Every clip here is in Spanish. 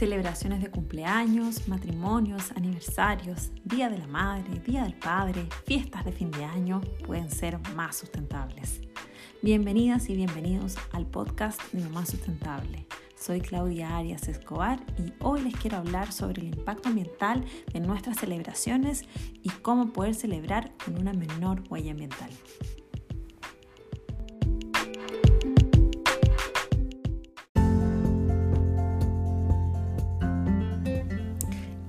Celebraciones de cumpleaños, matrimonios, aniversarios, Día de la Madre, Día del Padre, fiestas de fin de año pueden ser más sustentables. Bienvenidas y bienvenidos al podcast de Mamá Sustentable. Soy Claudia Arias Escobar y hoy les quiero hablar sobre el impacto ambiental de nuestras celebraciones y cómo poder celebrar con una menor huella ambiental.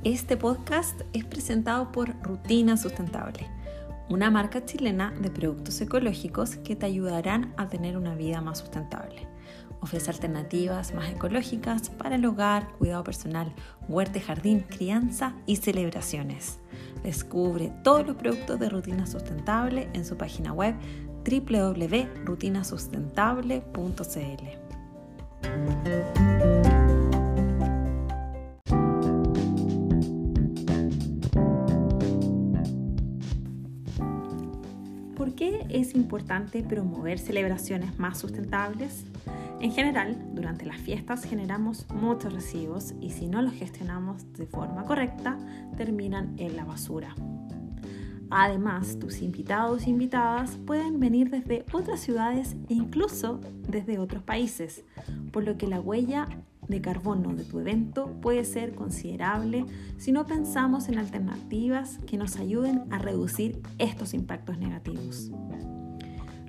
Este podcast es presentado por Rutina Sustentable, una marca chilena de productos ecológicos que te ayudarán a tener una vida más sustentable. Ofrece alternativas más ecológicas para el hogar, cuidado personal, huerta y jardín, crianza y celebraciones. Descubre todos los productos de Rutina Sustentable en su página web www.rutinasustentable.cl. es importante promover celebraciones más sustentables? En general, durante las fiestas generamos muchos residuos y si no los gestionamos de forma correcta, terminan en la basura. Además, tus invitados e invitadas pueden venir desde otras ciudades e incluso desde otros países, por lo que la huella de carbono de tu evento puede ser considerable si no pensamos en alternativas que nos ayuden a reducir estos impactos negativos.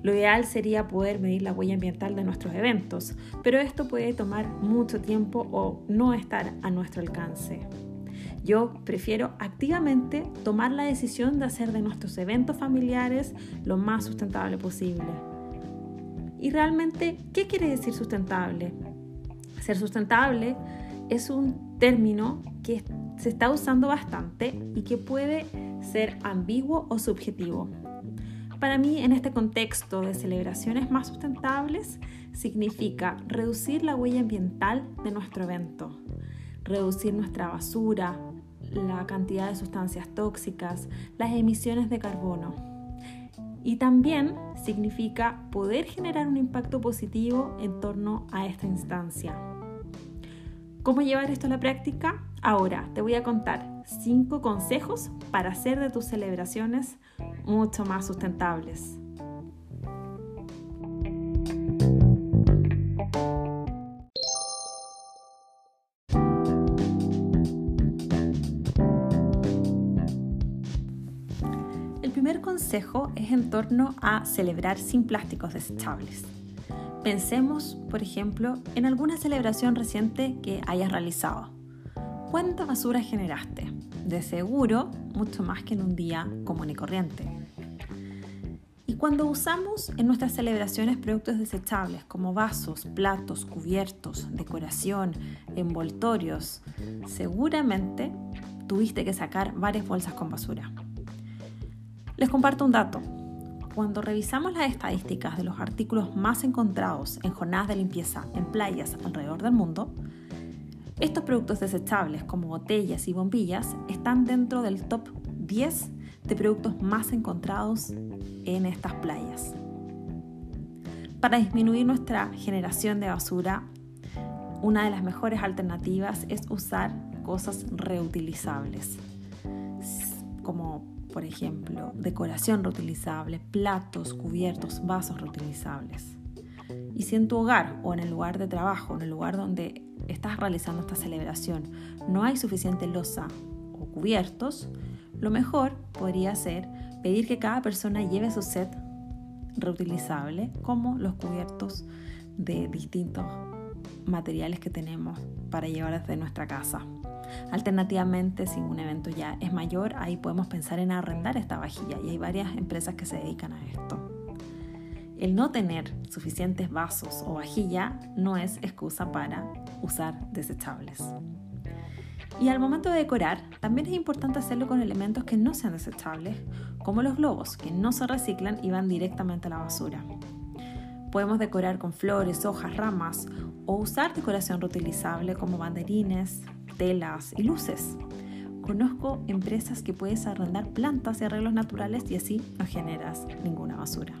Lo ideal sería poder medir la huella ambiental de nuestros eventos, pero esto puede tomar mucho tiempo o no estar a nuestro alcance. Yo prefiero activamente tomar la decisión de hacer de nuestros eventos familiares lo más sustentable posible. ¿Y realmente qué quiere decir sustentable? Ser sustentable es un término que se está usando bastante y que puede ser ambiguo o subjetivo. Para mí, en este contexto de celebraciones más sustentables, significa reducir la huella ambiental de nuestro evento, reducir nuestra basura, la cantidad de sustancias tóxicas, las emisiones de carbono. Y también significa poder generar un impacto positivo en torno a esta instancia. ¿Cómo llevar esto a la práctica? Ahora te voy a contar 5 consejos para hacer de tus celebraciones mucho más sustentables. El primer consejo es en torno a celebrar sin plásticos desechables. Pensemos, por ejemplo, en alguna celebración reciente que hayas realizado. ¿Cuánta basura generaste? De seguro, mucho más que en un día común y corriente. Y cuando usamos en nuestras celebraciones productos desechables como vasos, platos, cubiertos, decoración, envoltorios, seguramente tuviste que sacar varias bolsas con basura. Les comparto un dato. Cuando revisamos las estadísticas de los artículos más encontrados en jornadas de limpieza en playas alrededor del mundo, estos productos desechables como botellas y bombillas están dentro del top 10 de productos más encontrados en estas playas. Para disminuir nuestra generación de basura, una de las mejores alternativas es usar cosas reutilizables, como por ejemplo, decoración reutilizable, platos, cubiertos, vasos reutilizables. Y si en tu hogar o en el lugar de trabajo, en el lugar donde estás realizando esta celebración, no hay suficiente losa o cubiertos, lo mejor podría ser pedir que cada persona lleve su set reutilizable, como los cubiertos de distintos materiales que tenemos para llevar desde nuestra casa. Alternativamente, si un evento ya es mayor, ahí podemos pensar en arrendar esta vajilla y hay varias empresas que se dedican a esto. El no tener suficientes vasos o vajilla no es excusa para usar desechables. Y al momento de decorar, también es importante hacerlo con elementos que no sean desechables, como los globos, que no se reciclan y van directamente a la basura. Podemos decorar con flores, hojas, ramas o usar decoración reutilizable como banderines, telas y luces. Conozco empresas que puedes arrendar plantas y arreglos naturales y así no generas ninguna basura.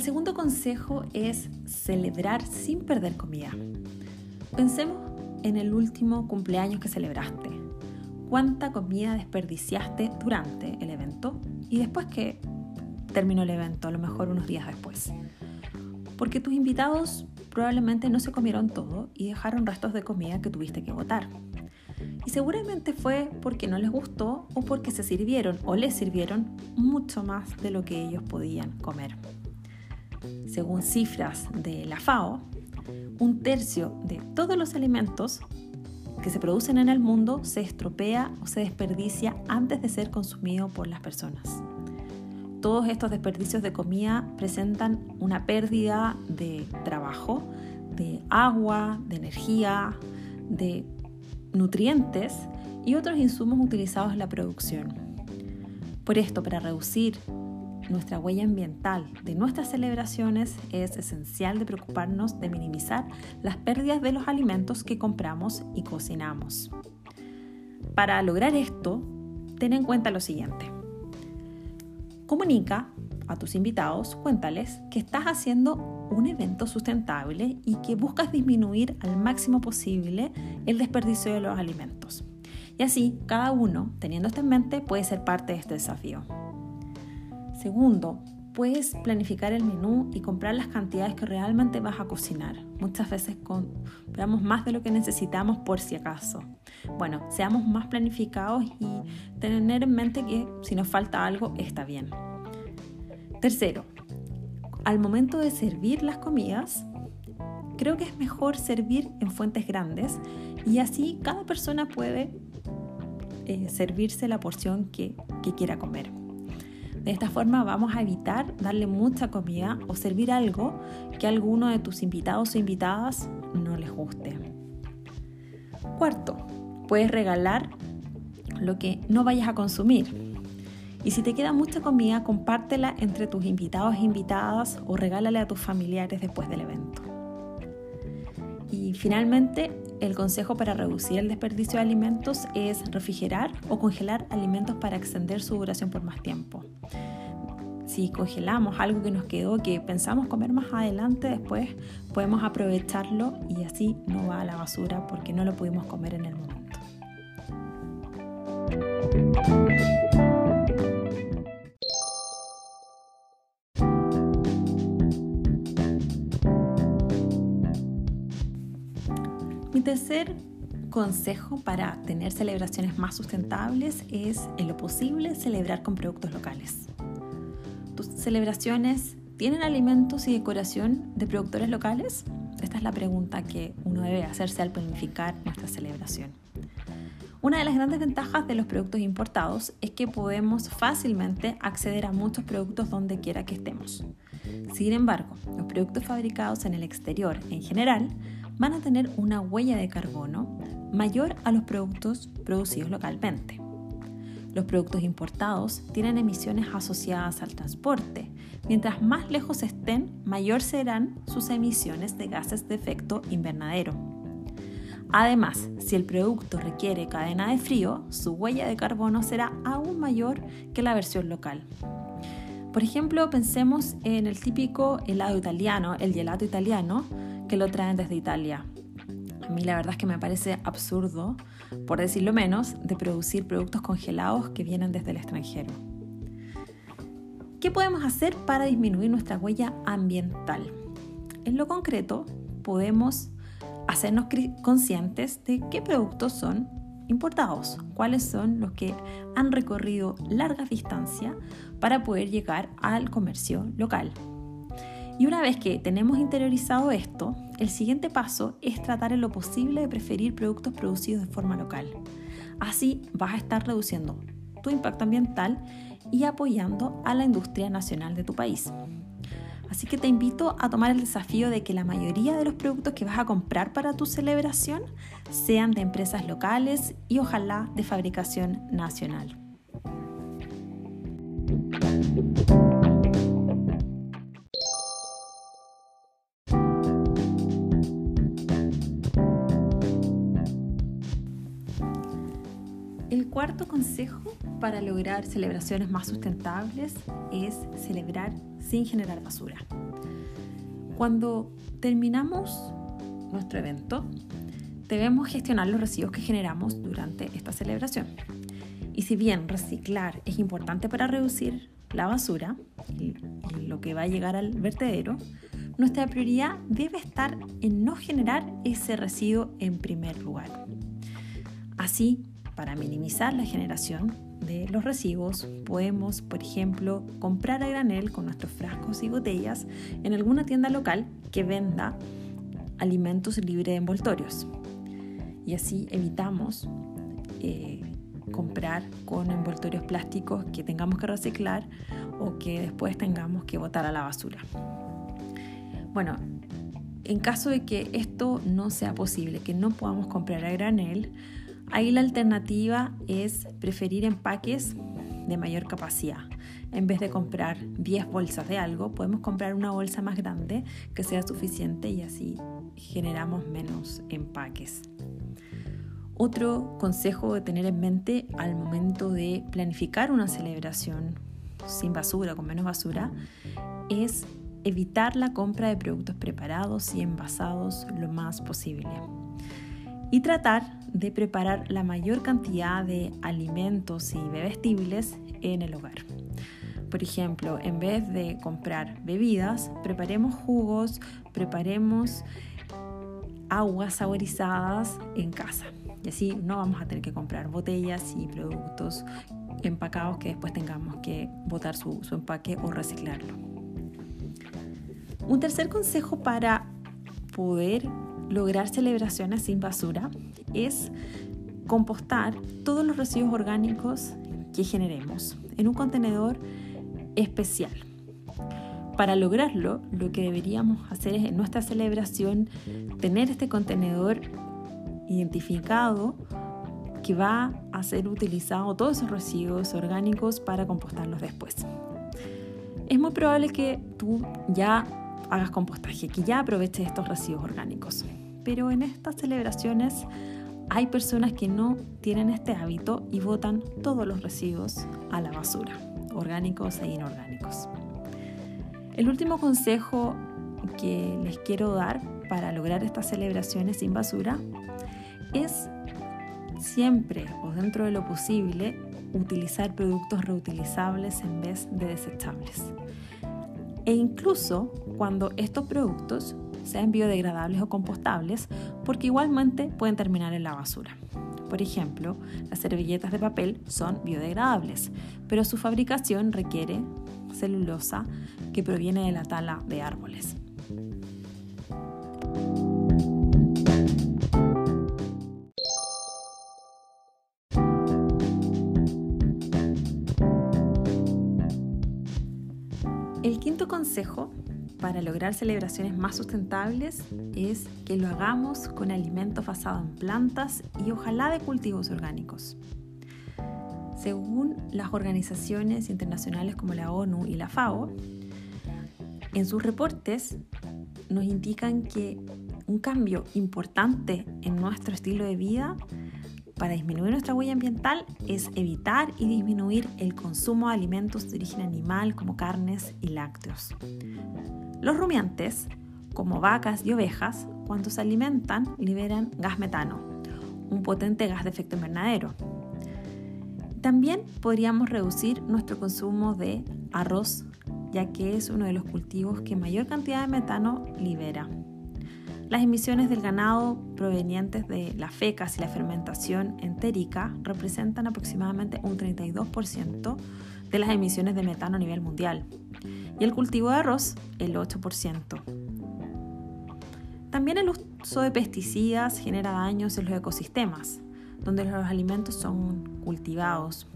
El segundo consejo es celebrar sin perder comida. Pensemos en el último cumpleaños que celebraste. ¿Cuánta comida desperdiciaste durante el evento y después que terminó el evento, a lo mejor unos días después? Porque tus invitados probablemente no se comieron todo y dejaron restos de comida que tuviste que botar. Y seguramente fue porque no les gustó o porque se sirvieron o les sirvieron mucho más de lo que ellos podían comer. Según cifras de la FAO, un tercio de todos los alimentos que se producen en el mundo se estropea o se desperdicia antes de ser consumido por las personas. Todos estos desperdicios de comida presentan una pérdida de trabajo, de agua, de energía, de nutrientes y otros insumos utilizados en la producción. Por esto, para reducir nuestra huella ambiental de nuestras celebraciones es esencial de preocuparnos de minimizar las pérdidas de los alimentos que compramos y cocinamos. Para lograr esto, ten en cuenta lo siguiente. Comunica a tus invitados, cuéntales que estás haciendo un evento sustentable y que buscas disminuir al máximo posible el desperdicio de los alimentos. Y así, cada uno, teniendo esto en mente, puede ser parte de este desafío. Segundo, puedes planificar el menú y comprar las cantidades que realmente vas a cocinar. Muchas veces compramos más de lo que necesitamos por si acaso. Bueno, seamos más planificados y tener en mente que si nos falta algo está bien. Tercero, al momento de servir las comidas, creo que es mejor servir en fuentes grandes y así cada persona puede eh, servirse la porción que quiera comer. De esta forma vamos a evitar darle mucha comida o servir algo que a alguno de tus invitados o invitadas no les guste. Cuarto, puedes regalar lo que no vayas a consumir. Y si te queda mucha comida, compártela entre tus invitados e invitadas o regálale a tus familiares después del evento. Y finalmente, el consejo para reducir el desperdicio de alimentos es refrigerar o congelar alimentos para extender su duración por más tiempo. Si congelamos algo que nos quedó que pensamos comer más adelante, después podemos aprovecharlo y así no va a la basura porque no lo pudimos comer en el momento. Tercer consejo para tener celebraciones más sustentables es, en lo posible, celebrar con productos locales. ¿Tus celebraciones tienen alimentos y decoración de productores locales? Esta es la pregunta que uno debe hacerse al planificar nuestra celebración. Una de las grandes ventajas de los productos importados es que podemos fácilmente acceder a muchos productos donde quiera que estemos. Sin embargo, los productos fabricados en el exterior en general van a tener una huella de carbono mayor a los productos producidos localmente. Los productos importados tienen emisiones asociadas al transporte. Mientras más lejos estén, mayor serán sus emisiones de gases de efecto invernadero. Además, si el producto requiere cadena de frío, su huella de carbono será aún mayor que la versión local. Por ejemplo, pensemos en el típico helado italiano, el gelato italiano, que lo traen desde Italia. A mí la verdad es que me parece absurdo, por decirlo menos, de producir productos congelados que vienen desde el extranjero. ¿Qué podemos hacer para disminuir nuestra huella ambiental? En lo concreto, podemos hacernos conscientes de qué productos son importados, cuáles son los que han recorrido largas distancias para poder llegar al comercio local. Y una vez que tenemos interiorizado esto, el siguiente paso es tratar en lo posible de preferir productos producidos de forma local. Así vas a estar reduciendo tu impacto ambiental y apoyando a la industria nacional de tu país. Así que te invito a tomar el desafío de que la mayoría de los productos que vas a comprar para tu celebración sean de empresas locales y ojalá de fabricación nacional. El cuarto consejo para lograr celebraciones más sustentables es celebrar sin generar basura. Cuando terminamos nuestro evento, debemos gestionar los residuos que generamos durante esta celebración. Y si bien reciclar es importante para reducir la basura lo que va a llegar al vertedero, nuestra prioridad debe estar en no generar ese residuo en primer lugar. Así, para minimizar la generación de los residuos, podemos, por ejemplo, comprar a granel con nuestros frascos y botellas en alguna tienda local que venda alimentos libres de envoltorios. Y así evitamos eh, comprar con envoltorios plásticos que tengamos que reciclar o que después tengamos que botar a la basura. Bueno, en caso de que esto no sea posible, que no podamos comprar a granel, ahí la alternativa es preferir empaques de mayor capacidad. En vez de comprar 10 bolsas de algo, podemos comprar una bolsa más grande que sea suficiente y así generamos menos empaques. Otro consejo de tener en mente al momento de planificar una celebración sin basura, con menos basura, es evitar la compra de productos preparados y envasados lo más posible. Y tratar de preparar la mayor cantidad de alimentos y bebestibles en el hogar. Por ejemplo, en vez de comprar bebidas, preparemos jugos, preparemos aguas saborizadas en casa. Y así no vamos a tener que comprar botellas y productos empacados que después tengamos que botar su, su empaque o reciclarlo. Un tercer consejo para poder lograr celebraciones sin basura es compostar todos los residuos orgánicos que generemos en un contenedor especial. Para lograrlo, lo que deberíamos hacer es en nuestra celebración tener este contenedor identificado que va a ser utilizado todos esos residuos orgánicos para compostarlos después. Es muy probable que tú ya hagas compostaje, que ya aproveches estos residuos orgánicos. Pero en estas celebraciones hay personas que no tienen este hábito y botan todos los residuos a la basura, orgánicos e inorgánicos. El último consejo que les quiero dar para lograr estas celebraciones sin basura es siempre o dentro de lo posible utilizar productos reutilizables en vez de desechables. E incluso cuando estos productos sean biodegradables o compostables, porque igualmente pueden terminar en la basura. Por ejemplo, las servilletas de papel son biodegradables, pero su fabricación requiere celulosa que proviene de la tala de árboles. Para lograr celebraciones más sustentables es que lo hagamos con alimentos basados en plantas y ojalá de cultivos orgánicos. Según las organizaciones internacionales como la ONU y la FAO, en sus reportes nos indican que un cambio importante en nuestro estilo de vida para disminuir nuestra huella ambiental es evitar y disminuir el consumo de alimentos de origen animal como carnes y lácteos. Los rumiantes, como vacas y ovejas, cuando se alimentan liberan gas metano, un potente gas de efecto invernadero. También podríamos reducir nuestro consumo de arroz, ya que es uno de los cultivos que mayor cantidad de metano libera. Las emisiones del ganado provenientes de las fecas y la fermentación entérica representan aproximadamente un 32% de las emisiones de metano a nivel mundial y el cultivo de arroz el 8%. También el uso de pesticidas genera daños en los ecosistemas, donde los alimentos son cultivados.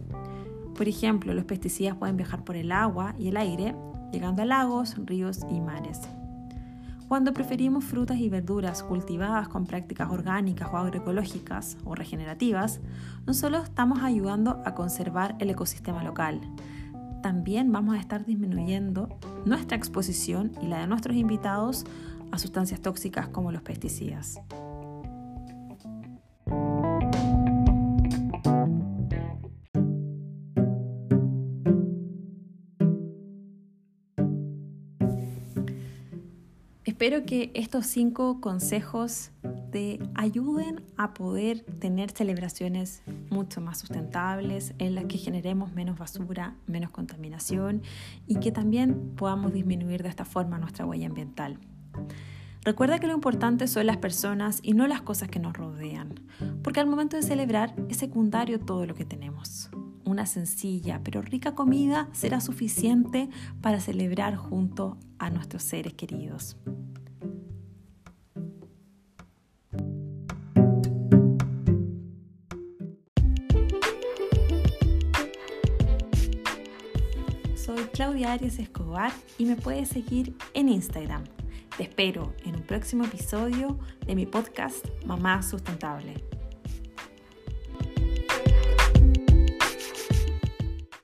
Por ejemplo, los pesticidas pueden viajar por el agua y el aire, llegando a lagos, ríos y mares. Cuando preferimos frutas y verduras cultivadas con prácticas orgánicas o agroecológicas o regenerativas, no solo estamos ayudando a conservar el ecosistema local, también vamos a estar disminuyendo nuestra exposición y la de nuestros invitados a sustancias tóxicas como los pesticidas. Espero que estos cinco consejos te ayuden a poder tener celebraciones mucho más sustentables, en las que generemos menos basura, menos contaminación y que también podamos disminuir de esta forma nuestra huella ambiental. Recuerda que lo importante son las personas y no las cosas que nos rodean, porque al momento de celebrar es secundario todo lo que tenemos. Una sencilla pero rica comida será suficiente para celebrar junto a nuestros seres queridos. Soy Arias Escobar y me puedes seguir en Instagram te espero en un próximo episodio de mi podcast Mamá Sustentable.